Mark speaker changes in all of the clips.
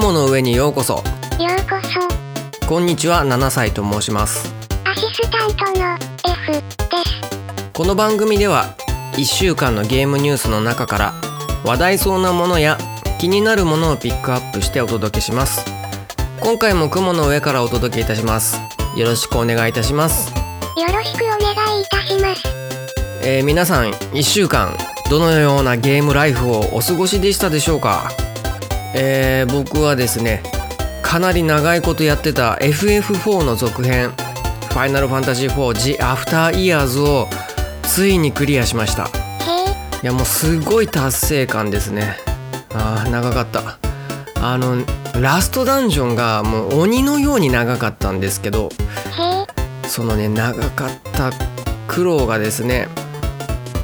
Speaker 1: 雲の上にようこそ。
Speaker 2: ようこそ。
Speaker 1: こんにちは7歳と申します。
Speaker 2: アシスタントの F です。
Speaker 1: この番組では1週間のゲームニュースの中から話題そうなものや気になるものをピックアップしてお届けします。今回も雲の上からお届けいたします。よろしくお願いいたします。
Speaker 2: よろしくお願いいたします。
Speaker 1: えー皆さん1週間どのようなゲームライフをお過ごしでしたでしょうか？えー僕はですねかなり長いことやってた FF4 の続編「ファイナルファンタジー4 The After Years」をついにクリアしました。
Speaker 2: へ
Speaker 1: いやもうすごい達成感ですね。あー長かった。あのラストダンジョンがもう鬼のように長かったんですけどそのね長かった苦労がですね、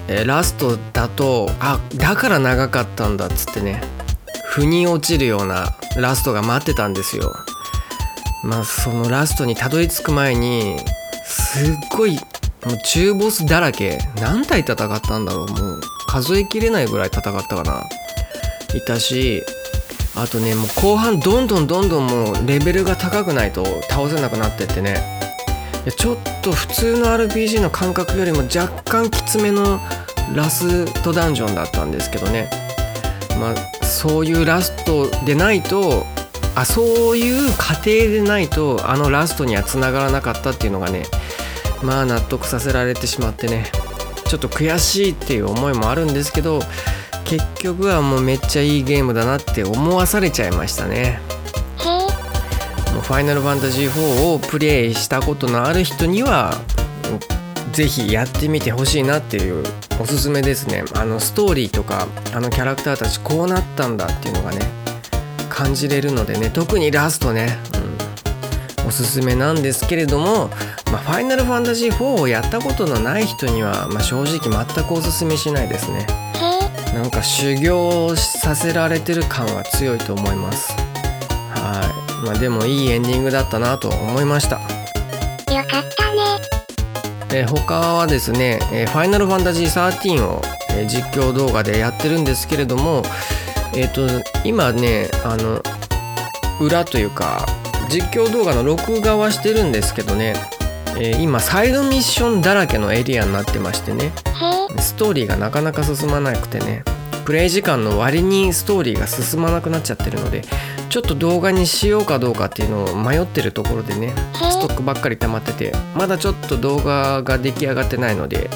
Speaker 1: えーラストだとあだから長かったんだっつってね腑に落ちるようなラストが待ってたんですよ。まあそのラストにたどり着く前にすっごいもう中ボスだらけ。何体戦ったんだろう。もう数えきれないぐらい戦ったかな。いたしあとねもう後半どんどんどんどんもうレベルが高くないと倒せなくなってってね。いやちょっと普通の RPG の感覚よりも若干きつめのラストダンジョンだったんですけどね。まあそういうラストでないとあそういう過程でないとあのラストにはつながらなかったっていうのがねまあ納得させられてしまってねちょっと悔しいっていう思いもあるんですけど結局はもうめっちゃいいゲームだなって思わされちゃいましたね。もうファイナルファンタジー4をプレイしたことのある人にはぜひやってみてほしいなっていうおすすめですね。あのストーリーとかあのキャラクターたちこうなったんだっていうのがね感じれるのでね。特にラストね、うん、おすすめなんですけれども、まあ、ファイナルファンタジー4をやったことのない人には、まあ、正直全くおすすめしないですね。なんか修行させられてる感は強いと思います。はい。まあでもいいエンディングだったなと思いました、えー他はですね「えーファイナルファンタジー13」を、えー実況動画でやってるんですけれどもえっ、と今ねあの裏というか実況動画の録画はしてるんですけどね、えー今サイドミッションだらけのエリアになってましてねストーリーがなかなか進まなくてねプレイ時間の割にストーリーが進まなくなっちゃってるのでちょっと動画にしようかどうかっていうのを迷ってるところでねストックばっかり溜まっててまだちょっと動画が出来上がってないので、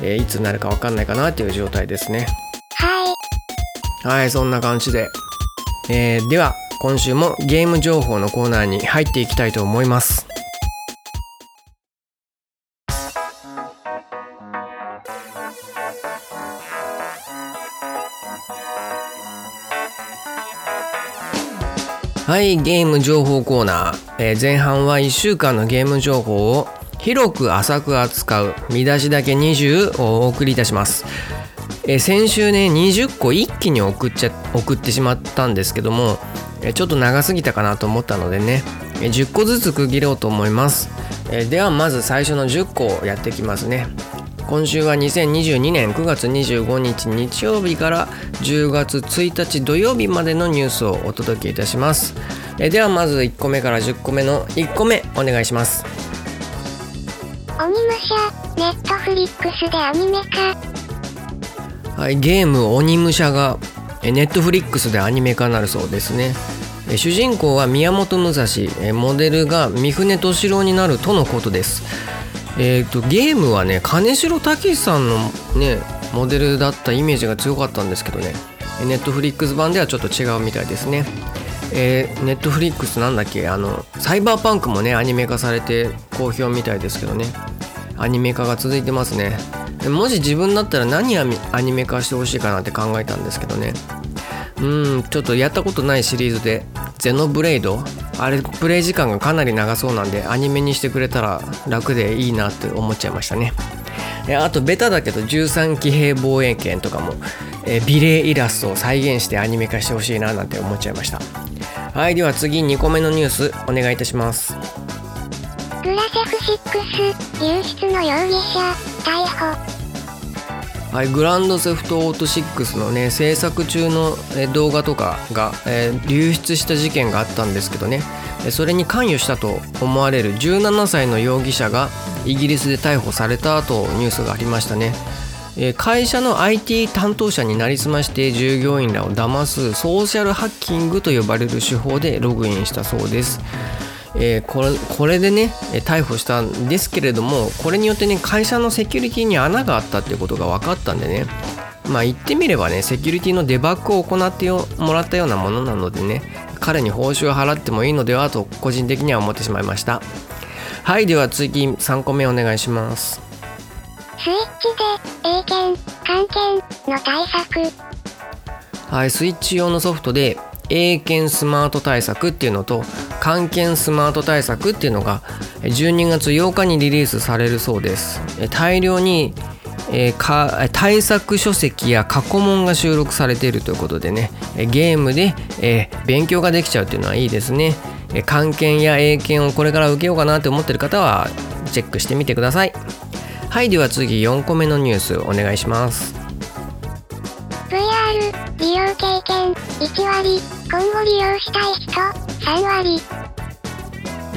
Speaker 1: えーいつになるかわかんないかなっていう状態ですね。
Speaker 2: はい。
Speaker 1: はいそんな感じで、えーでは今週もゲーム情報のコーナーに入っていきたいと思いますはいゲーム情報コーナー、えー前半は1週間のゲーム情報を広く浅く扱う見出しだけ20をお送りいたします。えー先週ね20個一気に送っちゃ送ってしまったんですけども、えちょっと長すぎたかなと思ったのでね、え10個ずつ区切ろうと思います、えではまず最初の10個をやっていきますね。今週は2022年9月25日日曜日から10月1日土曜日までのニュースをお届けいたします。えーではまず1個目から10個目の1個目お願いします。
Speaker 2: 鬼武者ネットフリックスでアニメ化。
Speaker 1: はい、ゲーム「鬼武者」がネットフリックスでアニメ化になるそうですね。え主人公は宮本武蔵えモデルが三船敏郎になるとのことですえー、とゲームはね金城武さんのねモデルだったイメージが強かったんですけどね。ネットフリックス版ではちょっと違うみたいですね。えネットフリックスなんだっけ？あのサイバーパンクもねアニメ化されて好評みたいですけどね。アニメ化が続いてますね。もし自分だったら何アニメ化してほしいかなって考えたんですけどね。うんちょっとやったことないシリーズで「ゼノブレイド」あれプレイ時間がかなり長そうなんでアニメにしてくれたら楽でいいなって思っちゃいましたね。あとベタだけど13騎兵防衛権とかも、え美麗イラストを再現してアニメ化してほしいななんて思っちゃいました。はいでは次2個目のニュースお願いいたします。
Speaker 2: グラセフ6流出の容疑者逮捕。
Speaker 1: はい、グランドセフトオート6のね制作中の動画とかが、えー流出した事件があったんですけどね。それに関与したと思われる17歳の容疑者がイギリスで逮捕されたとニュースがありましたね。会社の IT 担当者になりすまして従業員らを騙すソーシャルハッキングと呼ばれる手法でログインしたそうです。えーこれこれでねえー逮捕したんですけれどもこれによってね会社のセキュリティに穴があったっていうことが分かったんでね。まあ言ってみればねセキュリティのデバッグを行ってよもらったようなものなのでね彼に報酬を払ってもいいのではと個人的には思ってしまいました。はいでは次3個目お願いします。
Speaker 2: スイッチで、英検、漢検の対策。
Speaker 1: はい、スイッチ用のソフトで英検スマート対策っていうのと漢検スマート対策っていうのが12月8日にリリースされるそうです。大量にえーか対策書籍や過去問が収録されているということでねゲームで、えー勉強ができちゃうっていうのはいいですね。え漢検や英検をこれから受けようかなって思ってる方はチェックしてみてください。はいでは次4個目のニュースお願いします。
Speaker 2: 利用経験1割、今後利用したい人3割。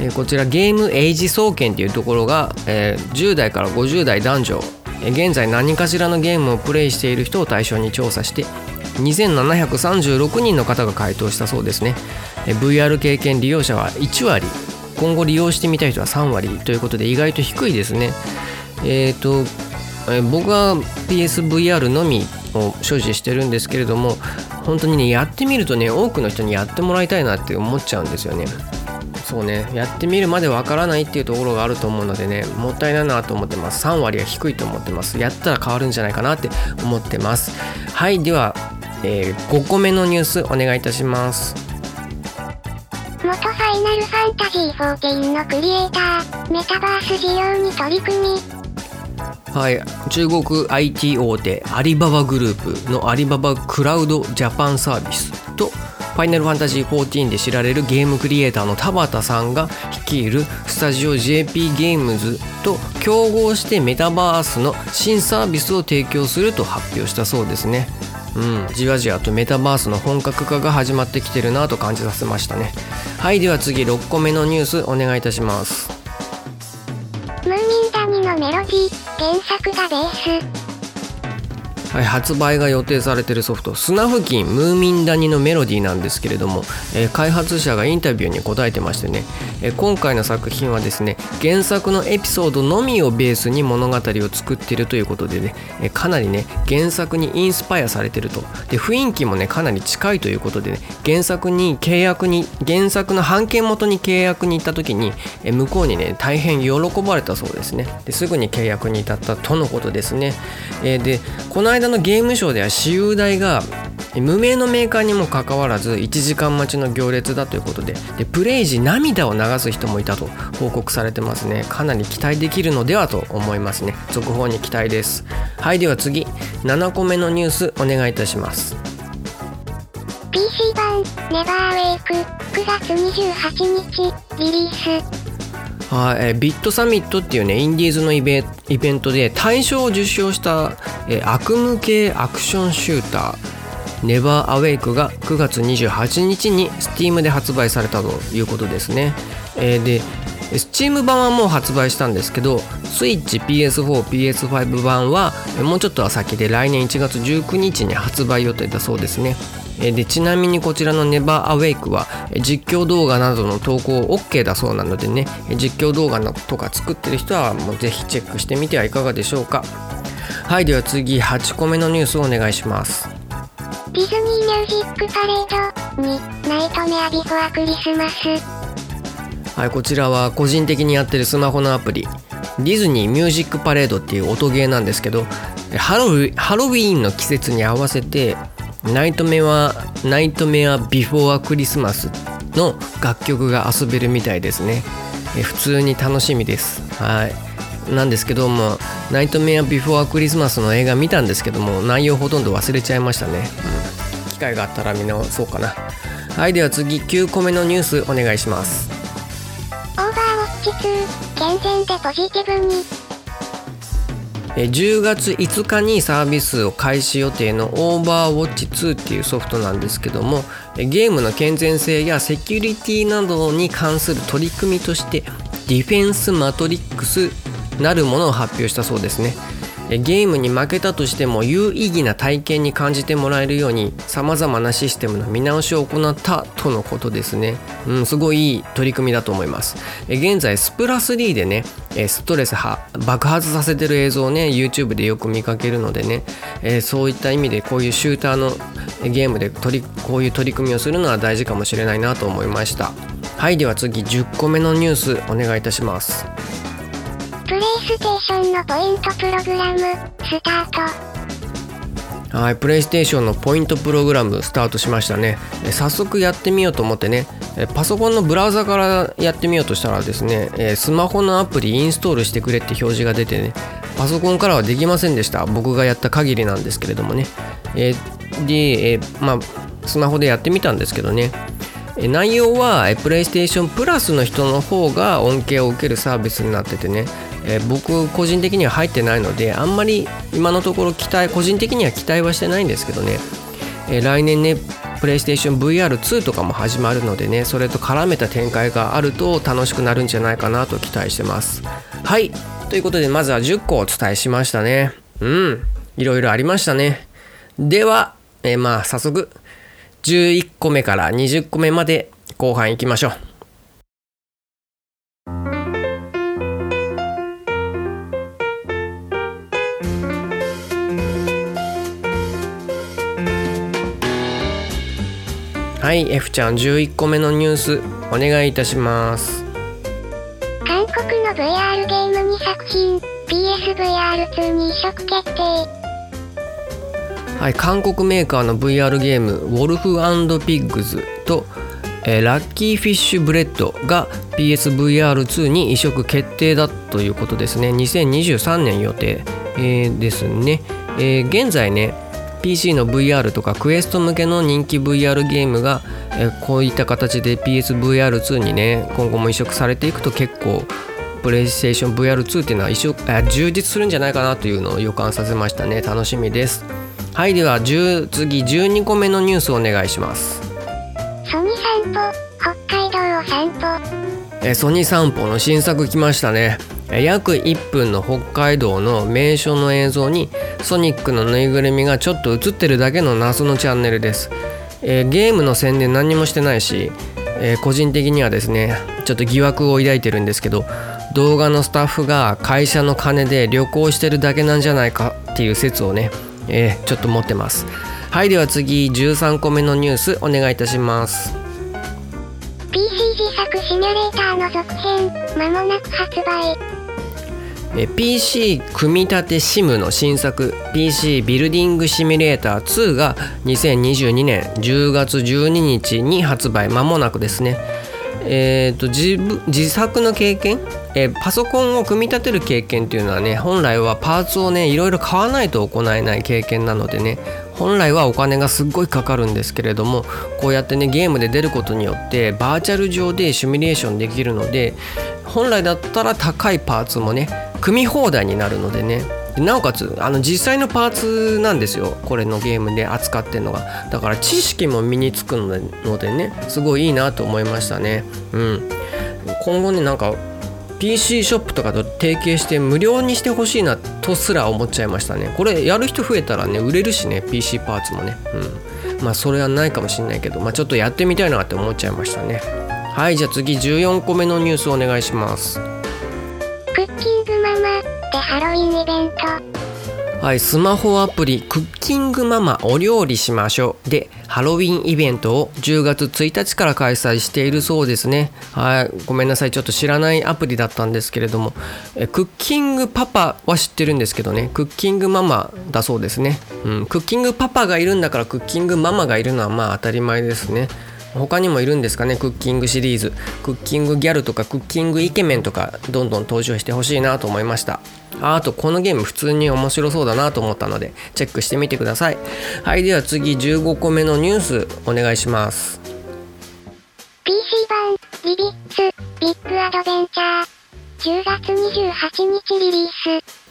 Speaker 1: えこちらゲームエイジ総研というところが、えー10代から50代男女。え現在何かしらのゲームをプレイしている人を対象に調査して2736人の方が回答したそうですね。VR 経験利用者は1割。今後利用してみたい人は3割ということで意外と低いですね。えっ、とえ僕は PSVR のみを所持してるんですけれども本当にねやってみるとね多くの人にやってもらいたいなって思っちゃうんですよね。そうね。やってみるまでわからないっていうところがあると思うのでねもったいないなと思ってます。3割は低いと思ってます。やったら変わるんじゃないかなって思ってます。はいでは、え5個目のニュースお願いいたします。
Speaker 2: 元ファイナルファンタジー14のクリエイター、メタバース事業に取り組み、
Speaker 1: はい、中国 IT 大手アリババグループのアリババクラウドジャパンサービスとファイナルファンタジー14で知られるゲームクリエイターの田畑さんが率いるスタジオ JP ゲームズと競合してメタバースの新サービスを提供すると発表したそうですね。うん、じわじわとメタバースの本格化が始まってきてるなと感じさせましたね。はい、では次6個目のニュースお願いいたします。
Speaker 2: ムーミン谷のメロディー、原作がベース。
Speaker 1: はい、発売が予定されているソフト「スナフキンムーミン谷のメロディー」なんですけれども、えー開発者がインタビューに答えてましてね、えー今回の作品はですね原作のエピソードのみをベースに物語を作っているということでね、えーかなりね原作にインスパイアされてると。で雰囲気もねかなり近いということでね原作に契約に原作の版権元に契約に行った時に、え向こうにね大変喜ばれたそうですね。ですぐに契約に至ったとのことですね、えでこの間のゲームショーでは私有代が無名のメーカーにもかかわらず1時間待ちの行列だということででプレイ時涙を流す人もいたと報告されてますね。かなり期待できるのではと思いますね。続報に期待です。はいでは次。7個目のニュースお願いいたします。
Speaker 2: PC 版、ネバーウェイク、9月28日、リリース。
Speaker 1: はい、えービットサミットっていうねインディーズのイベントで大賞を受賞した、えー悪夢系アクションシューターネバーアウェイクが9月28日に Steam で発売されたということですね、えーで Steam 版はもう発売したんですけど Switch、PS4、PS5 版はもうちょっとは先で来年1月19日に発売予定だそうですね。でちなみにこちらの Never Awake はえー実況動画などの投稿 OK だそうなのでねえー実況動画なとか作ってる人はもうぜひチェックしてみてはいかがでしょうか。はいでは次8個目のニュースをお願いします。
Speaker 2: ディズニーミュージックパレードに、ナイトメアビフォアクリスマス。
Speaker 1: はいこちらは個人的にやってるスマホのアプリ。ディズニーミュージックパレードっていう音ゲーなんですけどえハロウィハロウィーンの季節に合わせてナイトメアナイトメアビフォークリスマスの楽曲が遊べるみたいですね。え普通に楽しみです。はい。なんですけどもナイトメアビフォークリスマスの映画見たんですけども内容ほとんど忘れちゃいましたね、うん、機会があったら見直そうかな。はいでは次9個目のニュースお願いします。
Speaker 2: オーバーウォッチ2、健全でポジティブに。
Speaker 1: 10月5日にサービスを開始予定のオーバーウォッチ2っていうソフトなんですけどもゲームの健全性やセキュリティなどに関する取り組みとしてディフェンスマトリックスなるものを発表したそうですね。ゲームに負けたとしても有意義な体験に感じてもらえるようにさまざまなシステムの見直しを行ったとのことですね、うん、すごいいい取り組みだと思います。現在スプラス3でねストレス爆発させてる映像をね YouTube でよく見かけるのでねそういった意味でこういうシューターのゲームで取りこういう取り組みをするのは大事かもしれないなと思いました。はいでは次10個目のニュースお願いいたします。
Speaker 2: プレイステーションのポイントプログラムスター
Speaker 1: ト。はいプレイステーションのポイントプログラムスタートしましたね。早速やってみようと思ってね。パソコンのブラウザからやってみようとしたらですねスマホのアプリインストールしてくれって表示が出てね。パソコンからはできませんでした。僕がやった限りなんですけれどもね。で、えまあスマホでやってみたんですけどね。内容はプレイステーションプラスの人の方が恩恵を受けるサービスになっててね。えー、僕個人的には入ってないのであんまり今のところ期待個人的には期待はしてないんですけどね、えー、来年ねプレイステーション VR2 とかも始まるのでねそれと絡めた展開があると楽しくなるんじゃないかなと期待してます。はい。ということでまずは10個お伝えしましたね。うん。いろいろありましたね。では、えー、まあ早速11個目から20個目まで後半いきましょう。はい F ちゃん11個目のニュースお願いいたします。
Speaker 2: 韓国の VR ゲーム2作品 PSVR2 に移植決定。
Speaker 1: はい韓国メーカーの VR ゲームウォルフピッグズとえー、ラッキーフィッシュブレッドが PSVR2 に移植決定だということですね。2023年予定、えー、ですね、えー、現在ね PC の VR とかクエスト向けの人気 VR ゲームが、えこういった形で PSVR2 にね今後も移植されていくと結構プレイステーション VR2 っていうのは移植充実するんじゃないかなというのを予感させましたね。楽しみです。はいでは次12個目のニュースお願いします。
Speaker 2: ソニ散歩北海道を散
Speaker 1: 歩。えソニ散歩の新作来ましたね約1分の北海道の名所の映像にソニックのぬいぐるみがちょっと映ってるだけの謎のチャンネルです、えー、ゲームの宣伝何もしてないし、えー、個人的にはですねちょっと疑惑を抱いてるんですけど動画のスタッフが会社の金で旅行してるだけなんじゃないかっていう説をね、えー、ちょっと持ってます。はいでは次13個目のニュースお願いいたします。
Speaker 2: PC 自作シミュレーターの続編まもなく発売。
Speaker 1: え PC 組み立て SIM の新作 PC ビルディングシミュレーター2が2022年10月12日に発売。間もなくですね。えーと、自自作の経験、えー、パソコンを組み立てる経験っていうのはね本来はパーツをねいろいろ買わないと行えない経験なのでね本来はお金がすっごいかかるんですけれどもこうやってねゲームで出ることによってバーチャル上でシミュレーションできるので本来だったら高いパーツもね組み放題になるのでねなおかつあの実際のパーツなんですよこれのゲームで扱ってるのが。だから知識も身につくのでねすごいいいなと思いましたね。うん。今後ねなんか PC ショップとかと提携して無料にしてほしいなとすら思っちゃいましたね。これやる人増えたらね売れるしね PC パーツもね。うん。まあそれはないかもしんないけどまあちょっとやってみたいなって思っちゃいましたね。はいじゃあ次14個目のニュースお願いします。
Speaker 2: クッキングママでハロウィンイベン
Speaker 1: ト。はいスマホアプリクッキングママお料理しましょう。でハロウィンイベントを10月1日から開催しているそうですね。はいごめんなさい。ちょっと知らないアプリだったんですけれども。えクッキングパパは知ってるんですけどね。クッキングママだそうですね、うん、クッキングパパがいるんだからクッキングママがいるのはまあ当たり前ですね。他にもいるんですかね？クッキングシリーズ。クッキングギャルとかクッキングイケメンとかどんどん登場してほしいなと思いました。あとこのゲーム普通に面白そうだなと思ったのでチェックしてみてください。はいでは次15個目のニュースお願いします。
Speaker 2: PC 版ビビッツビッグアドベンチャー。10月28日リリース。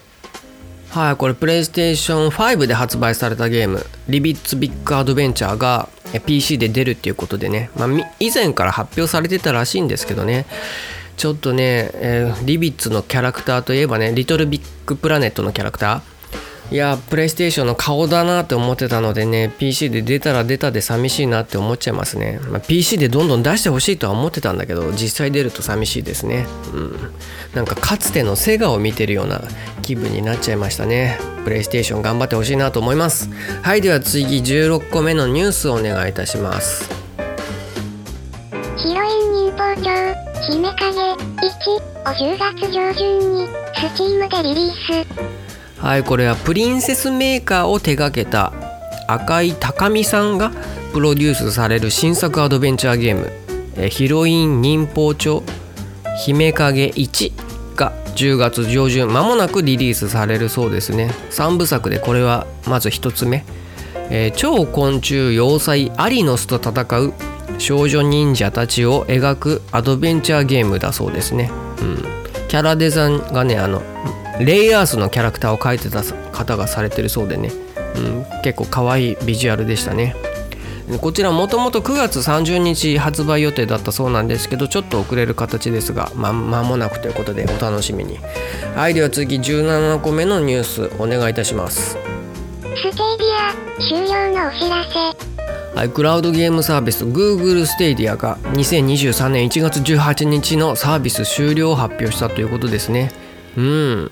Speaker 1: はいこれプレイステーション5で発売されたゲーム「リビッツビッグアドベンチャー」が PC で出るっていうことでね、まあ、以前から発表されてたらしいんですけどねちょっとね、えー、リビッツのキャラクターといえばねリトルビッグプラネットのキャラクター。いやプレイステーションの顔だなって思ってたのでね PC で出たら出たで寂しいなって思っちゃいますね、まあ、PC でどんどん出してほしいとは思ってたんだけど実際出ると寂しいですね。うん。なんかかつてのセガを見てるような気分になっちゃいましたね。プレイステーション頑張ってほしいなと思います。はいでは次16個目のニュースをお願いいたします。
Speaker 2: 姫影1を10月上旬に Steam でリリース。
Speaker 1: はいこれはプリンセスメーカーを手掛けた。赤井高美さんがプロデュースされる新作アドベンチャーゲーム「ヒロイン忍法帳姫影1」が10月上旬まもなくリリースされるそうですね。3部作でこれはまず1つ目、えー、超昆虫要塞アリノスと戦う少女忍者たちを描くアドベンチャーゲームだそうですね、うん、キャラデザインがねあのレイアースのキャラクターを描いてた方がされてるそうでね、うん、結構可愛いビジュアルでしたね。こちらもともと9月30日発売予定だったそうなんですけどちょっと遅れる形ですがま間もなくということでお楽しみに。はいでは次17個目のニュースお願いいたします。ス
Speaker 2: テイディア終了のお知らせ、
Speaker 1: クラウドゲームサービス Google ステイディアが2023年1月18日のサービス終了を発表したということですね。うん。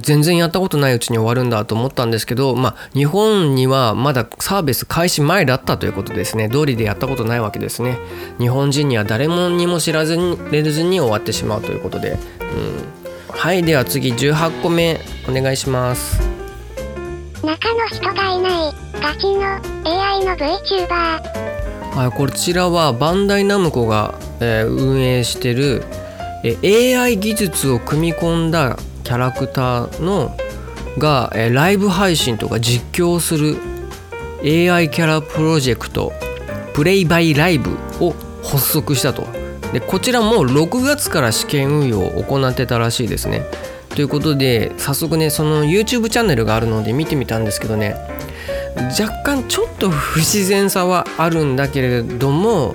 Speaker 1: 全然やったことないうちに終わるんだと思ったんですけど、まあ、日本にはまだサービス開始前だったということですね。道理でやったことないわけですね。日本人には誰もにも知らずにれずに終わってしまうということで、うん、はいでは次18個目お願いします。
Speaker 2: 中の人がいないガチの AI の VTuber
Speaker 1: はい、こちらはバンダイナムコが、えー、運営してるえ AI 技術を組み込んだキャラクターのが、えー、ライブ配信とか実況する AI キャラプロジェクトプレイバイライブを発足したと。でこちらも6月から試験運用を行ってたらしいですね。ということで早速ねその YouTube チャンネルがあるので見てみたんですけどね。若干ちょっと不自然さはあるんだけれども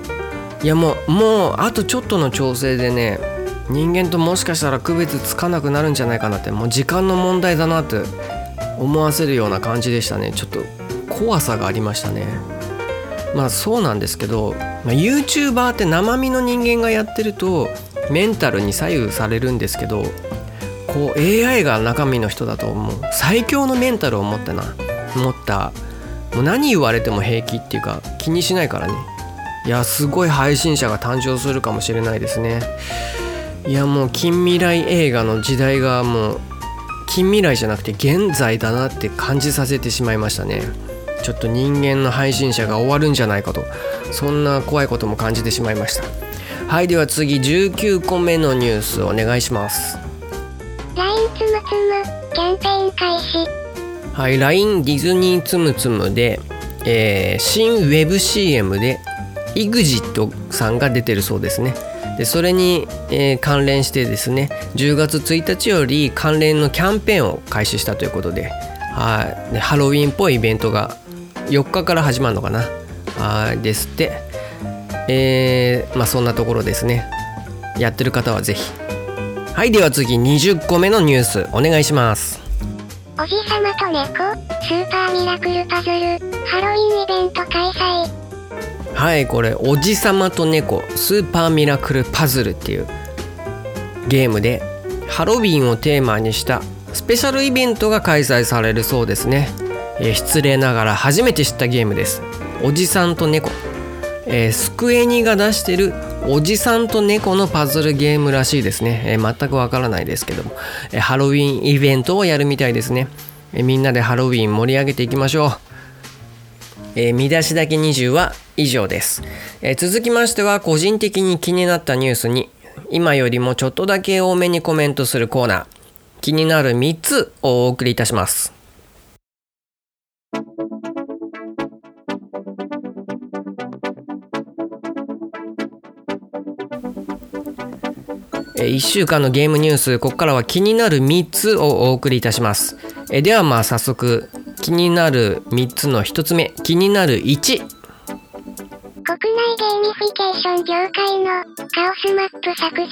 Speaker 1: いやもうもうあとちょっとの調整でね人間ともしかしたら区別つかなくなるんじゃないかなってもう時間の問題だなって思わせるような感じでしたね。ちょっと怖さがありましたね。まあそうなんですけど、まあ、YouTuber って生身の人間がやってるとメンタルに左右されるんですけどこう AI が中身の人だともう。最強のメンタルを持ってな持ったもう何言われても平気っていうか気にしないからね。いやすごい配信者が誕生するかもしれないですね。いやもう近未来映画の時代がもう近未来じゃなくて現在だなって感じさせてしまいましたね。ちょっと人間の配信者が終わるんじゃないかとそんな怖いことも感じてしまいました。はいでは次19個目のニュースお願いします。
Speaker 2: LINE つむつむキャンペーン開始。
Speaker 1: はい LINE ディズニーつむつむで、えー、新 WebCM で EXIT さんが出てるそうですね。でそれに、えー、関連してですね10月1日より関連のキャンペーンを開始したということではいでハロウィンっぽいイベントが4日から始まるのかな？はいですって。えー、まあそんなところですね。やってる方はぜひ。はいでは次20個目のニュースお願いします。
Speaker 2: おじさまと猫スーパーミラクルパズルハロウィンイベント開催。
Speaker 1: はいこれ「おじさまと猫スーパーミラクルパズル」っていうゲームでハロウィンをテーマにしたスペシャルイベントが開催されるそうですね、え、失礼ながら初めて知ったゲームです。おじさんと猫、えー、スクエニが出してるおじさんと猫のパズルゲームらしいですね、えー、全くわからないですけども、え、ハロウィンイベントをやるみたいですね、え、みんなでハロウィン盛り上げていきましょう。えー、見出しだけ20は以上です、えー、続きましては個人的に気になったニュースに今よりもちょっとだけ多めにコメントするコーナー。気になる3つをお送りいたします。え1週間のゲームニュースここからは気になる3つをお送りいたします。えではまあ早速気になる3つの1つ目気になる1
Speaker 2: 国内ゲーミフィケーション業界のカオスマップ作成。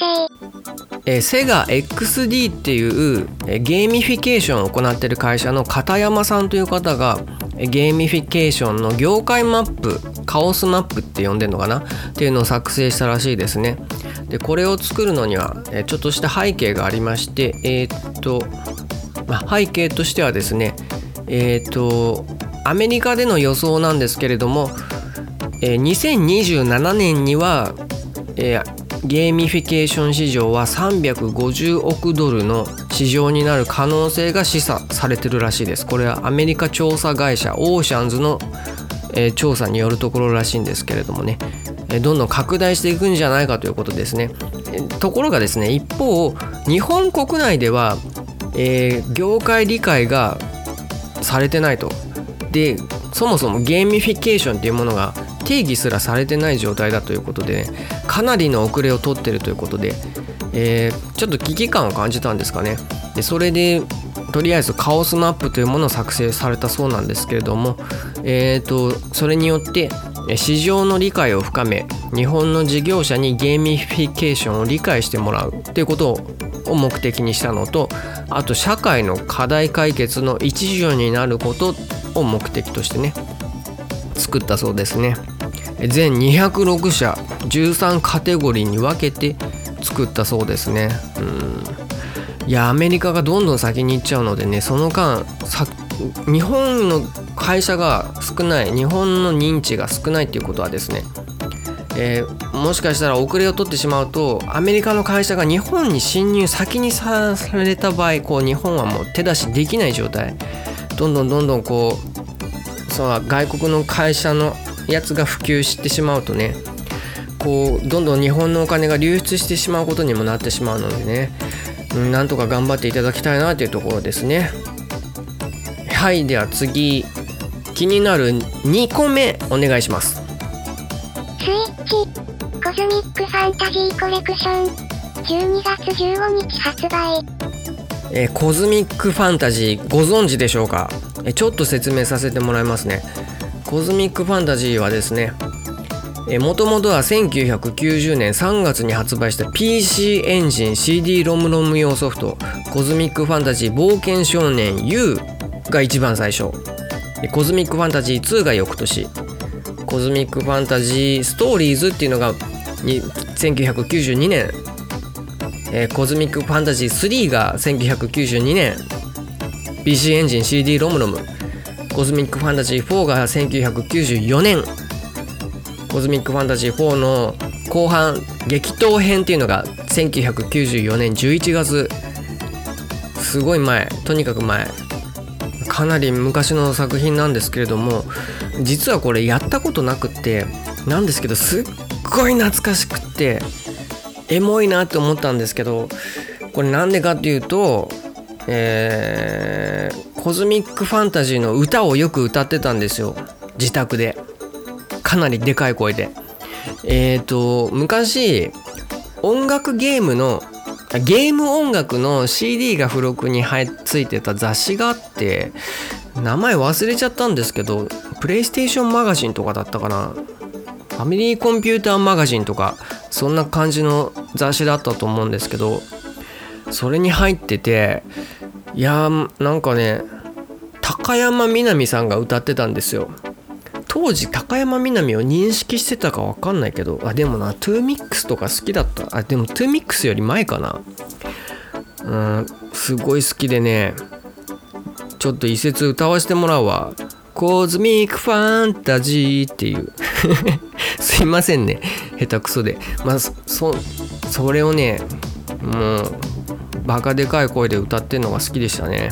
Speaker 1: えーセガ XD っていうえーゲーミフィケーションを行っている会社の片山さんという方がえーゲーミフィケーションの業界マップカオスマップって呼んでるのかな？っていうのを作成したらしいですねでこれを作るのにはちょっとした背景がありましてえーっと、まあ、背景としてはですねえーっとアメリカでの予想なんですけれどもえー2027年には、えーゲーミフィケーション市場は350億ドルの市場になる可能性が示唆されてるらしいです。これはアメリカ調査会社オーシャンズの、えー調査によるところらしいんですけれどもね、どんどん拡大していくんじゃないかということですね、ところがですね一方日本国内では、えー業界理解がされてないと。でそもそもゲーミフィケーションっていうものが定義すらされてない状態だということでかなりの遅れを取ってるということで、えーちょっと危機感を感じたんですかね。でそれでとりあえずカオスマップというものを作成されたそうなんですけれども、えー、とそれによって市場の理解を深め日本の事業者にゲーミフィケーションを理解してもらうっていうことを目的にしたのとあと社会の課題解決の一助になることを目的としてね作ったそうですね。全206社13カテゴリーに分けて作ったそうですね。うん。いやアメリカがどんどん先に行っちゃうのでねその間日本の会社が少ない日本の認知が少ないっていうことはですねえーもしかしたら遅れを取ってしまうとアメリカの会社が日本に侵入先にされた場合こう日本はもう手出しできない状態。どんどんどんどんこうそう外国の会社のやつが普及してしまうとねこうどんどん日本のお金が流出してしまうことにもなってしまうのでね、うん、なんとか頑張っていただきたいなというところですね。はいでは次気になる2個目お願いします。
Speaker 2: スイッチ、コズミックファンタジーコレクション、12月15日発売。
Speaker 1: えーコズミックファンタジーご存知でしょうか、えーちょっと説明させてもらいますね。コズミックファンタジーはですねもともとは1990年3月に発売した PC エンジン CD ロムロム用ソフトコズミックファンタジー冒険少年 U が一番最初。でコズミックファンタジー2が翌年。コズミックファンタジーストーリーズっていうのがに1992年えーコズミックファンタジー3が1992年。PC エンジン CD ロム。ロムコズミックファンタジー4が1994年。コズミックファンタジー4の後半激闘編っていうのが1994年11月。すごい前。とにかく前。かなり昔の作品なんですけれども実はこれやったことなくってなんですけどすっごい懐かしくってエモいなって思ったんですけどこれなんでかっていうとえーコズミックファンタジーの歌をよく歌ってたんですよ。自宅で。かなりでかい声で。えっ、と昔音楽ゲームのゲーム音楽の CD が付録に入っついてた雑誌があって名前忘れちゃったんですけどプレイステーションマガジンとかだったかな。ファミリーコンピューターマガジンとかそんな感じの雑誌だったと思うんですけどそれに入ってていやーなんかね高山みなみさんが歌ってたんですよ。当時高山みなみを認識してたか分かんないけどあでもなトゥーミックスとか好きだった。あでもトゥーミックスより前かな。うんすごい好きでね。ちょっと一節歌わせてもらうわ。コズミックファンタジーっていう。すいませんね。下手くそで。まあそそれをねもうバカでかい声で歌ってるのが好きでしたね。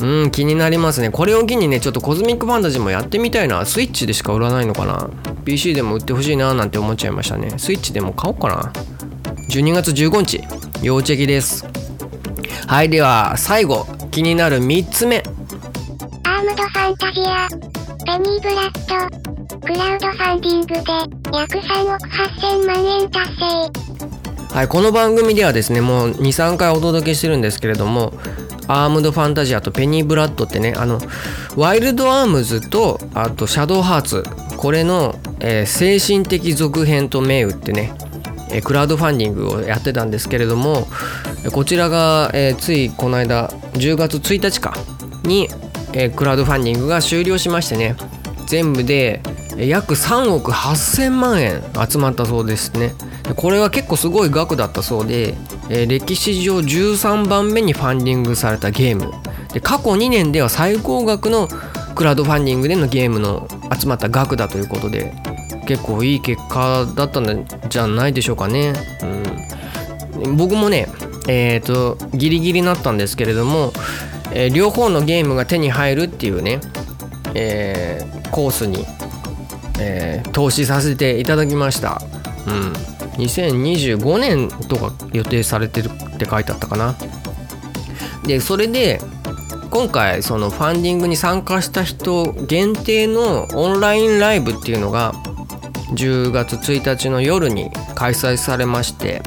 Speaker 1: うん気になりますね。これを機にねちょっとコズミックファンタジーもやってみたいな。スイッチでしか売らないのかな。PC でも売ってほしいななんて思っちゃいましたね。スイッチでも買おうかな。12月15日要チェキです。はいでは最後気になる3つ目。
Speaker 2: アームドファンタジア、ペニーブラッド、クラウドファンディングで約3億8000万円達成。
Speaker 1: はい、この番組ではですねもう23回お届けしてるんですけれどもアームドファンタジアとペニーブラッドってねあのワイルドアームズとあとシャドウハーツ。これの、えー精神的続編と銘打ってねえクラウドファンディングをやってたんですけれどもこちらが、えーついこの間10月1日かに、えークラウドファンディングが終了しましてね全部で約3億8000万円集まったそうですね。これは結構すごい額だったそうで、えー歴史上13番目にファンディングされたゲームで過去2年では最高額のクラウドファンディングでのゲームの集まった額だということで結構いい結果だったんじゃないでしょうかね。うん、僕もね、えー、とギリギリになったんですけれども、えー両方のゲームが手に入るっていうね、えーコースに、え投資させていただきました。うん、2025年とか予定されてるって書いてあったかな。でそれで今回そのファンディングに参加した人限定のオンラインライブっていうのが10月1日の夜に開催されまして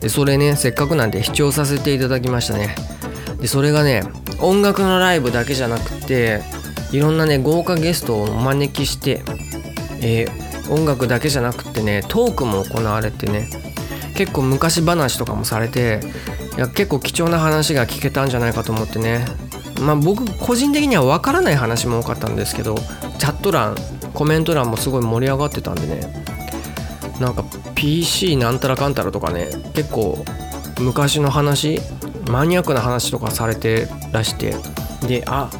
Speaker 1: でそれねせっかくなんで視聴させていただきましたねでそれがね音楽のライブだけじゃなくていろんなね豪華ゲストをお招きして、えー音楽だけじゃなくてねトークも行われてね結構昔話とかもされていや結構貴重な話が聞けたんじゃないかと思ってね。まあ僕個人的には分からない話も多かったんですけどチャット欄コメント欄もすごい盛り上がってたんでね。なんか PC なんたらかんたらとかね結構昔の話マニアックな話とかされてらして。であ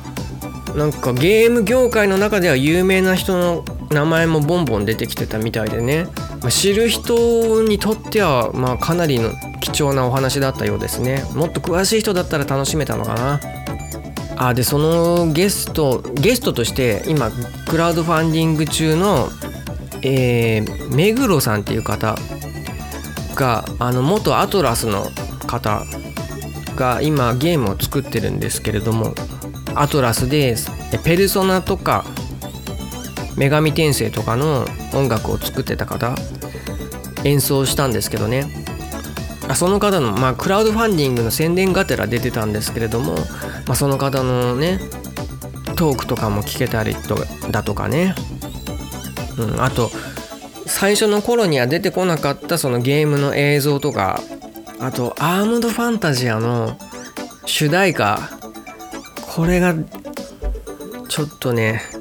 Speaker 1: なんかゲーム業界の中では有名な人の名前もボンボン出てきてたみたいでね。まあ知る人にとってはまあかなりの貴重なお話だったようですね。もっと詳しい人だったら楽しめたのかな。あでそのゲストゲストとして今クラウドファンディング中のえー、目黒さんっていう方があの元アトラスの方が今ゲームを作ってるんですけれどもアトラスでペルソナとか女神転生とかの音楽を作ってた方演奏したんですけどねあその方の、まあ、クラウドファンディングの宣伝がてら出てたんですけれども、まあ、その方のねトークとかも聞けたりとだとかね、うん、あと最初の頃には出てこなかったそのゲームの映像とかあとアームドファンタジアの主題歌これがちょっとね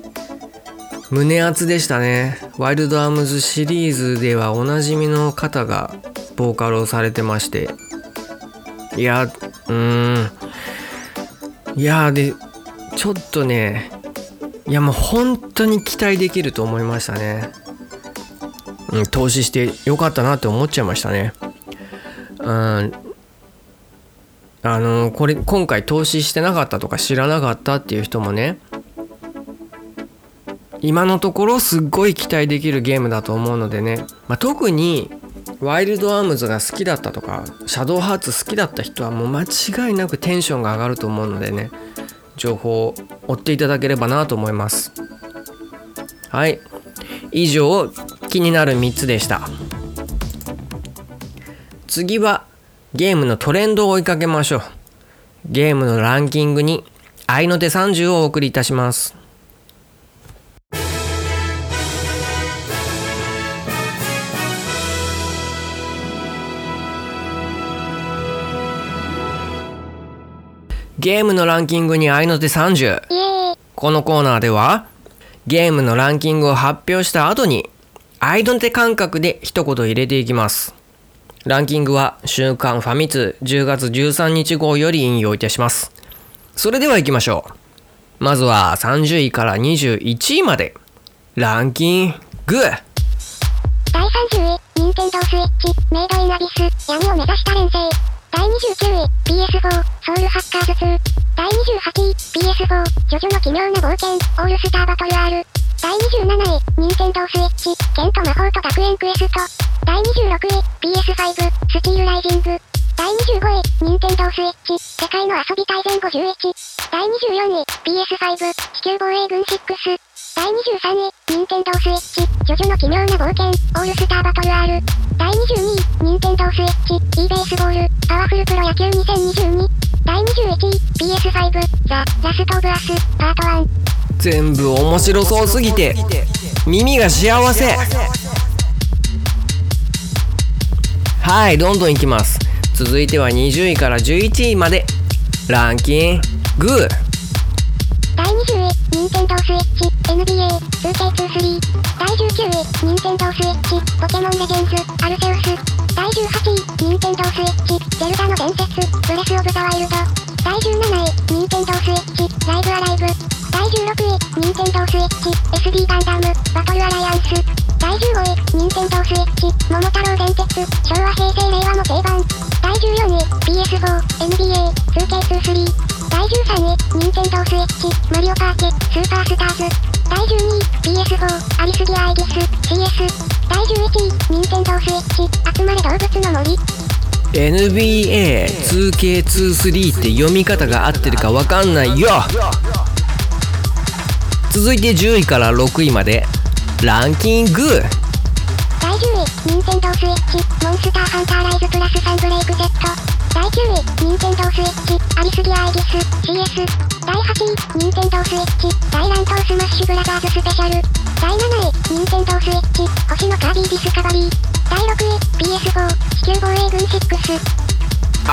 Speaker 1: 胸熱でしたね。ワイルドアームズシリーズではおなじみの方がボーカルをされてまして。いやうーん。いやでちょっとねいやもう本当に期待できると思いましたね、うん、投資してよかったなって思っちゃいましたね。うん。あのこれ今回投資してなかったとか知らなかったっていう人もね今のところすっごい期待できるゲームだと思うのでね、まあ、特にワイルドアームズが好きだったとかシャドウハーツ好きだった人はもう間違いなくテンションが上がると思うのでね。情報を追っていただければなと思います。はい。以上気になる3つでした。次はゲームのトレンドを追いかけましょう。ゲームのランキングに愛の手30をお送りいたします。ゲームのランキングに愛の手30このコーナーではゲームのランキングを発表した後に愛の手感覚で一言入れていきます。ランキングは週刊ファミ通10月13日号より引用いたします。それでは行きましょう。まずは30位から21位まで。ランキング。
Speaker 2: 第30位、任天堂スイッチ、メイドインアビス、闇を目指した連星。第29位、PS4、ソウルハッカーズ2。第28位、PS4、ジョジョの奇妙な冒険、オールスターバトル R。第27位、任天堂スイッチ、ケント魔法と学園クエスト。第26位、PS5、スティールライジング。第25位、任天堂スイッチ、世界の遊び大全51。第24位、PS5、地球防衛軍6。第23位、任天堂スイッチ、ジョジョの奇妙な冒険、オールスターバトル R。第22位、任天堂スイッチ、e ベースボール、パワフルプロ野球2022。第21位、PS5、ザ・ラストオブアス、パート1。
Speaker 1: 全部面白そうすぎて耳が幸せはいどんどんいきます続いては20位から11位までランキング
Speaker 2: 第20位、任天堂スイッチ、NBA、2K23。第19位、任天堂スイッチ、ポケモンレジェンズ、アルセウス。第18位、任天堂スイッチ、ゼルダの伝説、ブレスオブザワイルド。第17位、任天堂スイッチ、ライブアライブ。第16位、任天堂スイッチ、SD ガンダム、バトルアライアンス。第15位、任天堂スイッチ、桃太郎電鉄、昭和平成令和の定番。第14位、PS4、NBA、2K23。第13位、任天堂スイッチ、マリオパーティ、スーパースターズ。第12位、PS4、アリスギアアイギス、CS。第11位、任天堂スイッチ、集まれ動物の森。
Speaker 1: NBA2K23 って読み方が合ってるかわかんないよ続いて10位から6位までランキング
Speaker 2: 第10位、任天堂スイッチ、モンスターハンターライズプラスサンブレイク Z。第9位、任天堂スイッチ、アリスギアアイギス、CS。8位、任天堂スイッチ、大乱闘スマッシュブラザーズスペシャル。第7位、任天堂スイッチ、星のカービーディスカバリー。第6位、PS4、地球防衛軍6。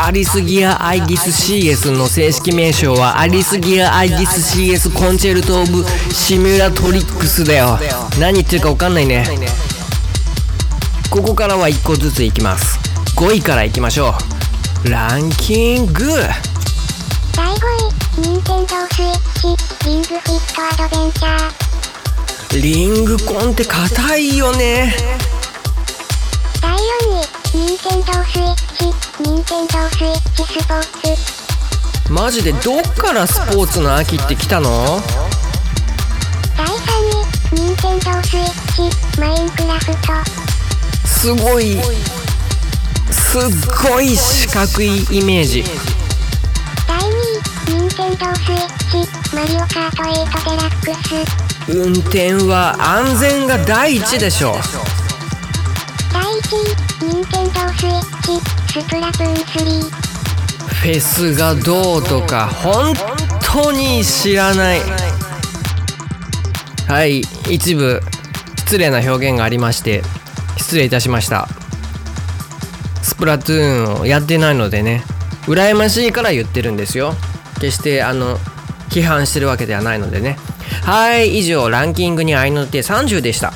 Speaker 1: アリスギア・アイギス CS の正式名称はアリスギア・アイギス CS コンチェルト・オブ・シミュラトリックスだよ何言ってるか分かんないねここからは1個ずついきます5位からいきましょうランキング
Speaker 2: 第5位、任天堂スイッチ、リングフィットアドベンチャー。
Speaker 1: リングコンって硬いよね
Speaker 2: 第4位、任天堂スイッチ、任天堂スイッチスポーツ。
Speaker 1: マジでどっからスポーツの秋って来たの
Speaker 2: 第3位、任天堂スイッチ、マインクラフト。
Speaker 1: すごいすっごい四角いイメージ
Speaker 2: 位、任天堂スイッチ、マリオカート8デラックス。
Speaker 1: 運転は安全が第一でしょ
Speaker 2: 第1位、任天堂スイッチ、スプラトゥーン3。
Speaker 1: フェスがどうとか本当に知らないはい一部失礼な表現がありまして失礼いたしましたスプラトゥーンをやってないのでね羨ましいから言ってるんですよ決してあの批判してるわけではないのでね。はい以上ランキングに合いの手30でした。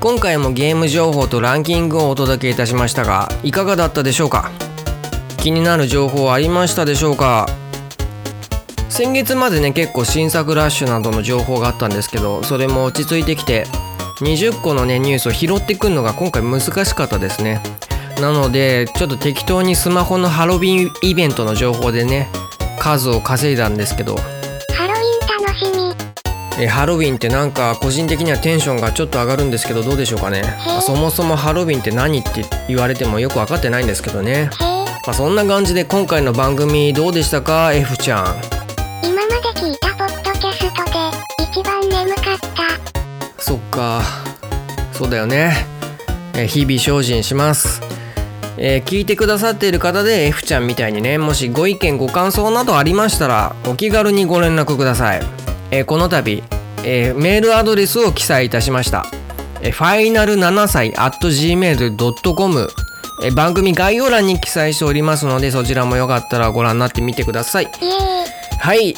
Speaker 1: 今回もゲーム情報とランキングをお届けいたしましたがいかがだったでしょうか？気になる情報ありましたでしょうか？先月までね結構新作ラッシュなどの情報があったんですけどそれも落ち着いてきて20個のねニュースを拾ってくるのが今回難しかったですね。なのでちょっと適当にスマホのハロウィンイベントの情報でね数を稼いだんですけど。
Speaker 2: ハロウィン楽しみ。
Speaker 1: えハロウィンってなんか個人的にはテンションがちょっと上がるんですけどどうでしょうかね、まあそもそもハロウィンって何って言われてもよく分かってないんですけどね、まあ、そんな感じで今回の番組どうでしたか？F ちゃん。
Speaker 2: 今まで聞いたポッドキャストで一番眠かった。
Speaker 1: そっか。そうだよね、えー日々精進します。えー聞いてくださっている方で F ちゃんみたいにねもしご意見ご感想などありましたらお気軽にご連絡ください、えーこの度、えーメールアドレスを記載いたしました。えーファイナル7歳 at gmail.com えー番組概要欄に記載しておりますのでそちらもよかったらご覧になってみてください。はい。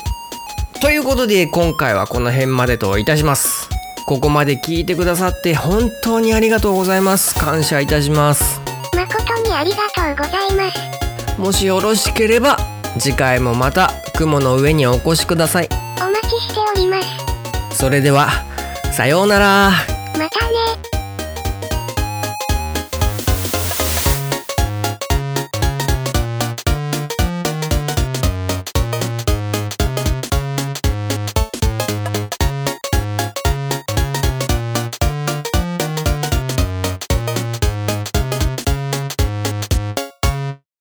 Speaker 1: ということで今回はこの辺までといたします。ここまで聞いてくださって本当にありがとうございます。感謝いたします。
Speaker 2: 誠にありがとうございます。
Speaker 1: もしよろしければ次回もまた雲の上にお越しください。
Speaker 2: お待ちしております。
Speaker 1: それではさようなら。
Speaker 2: またね。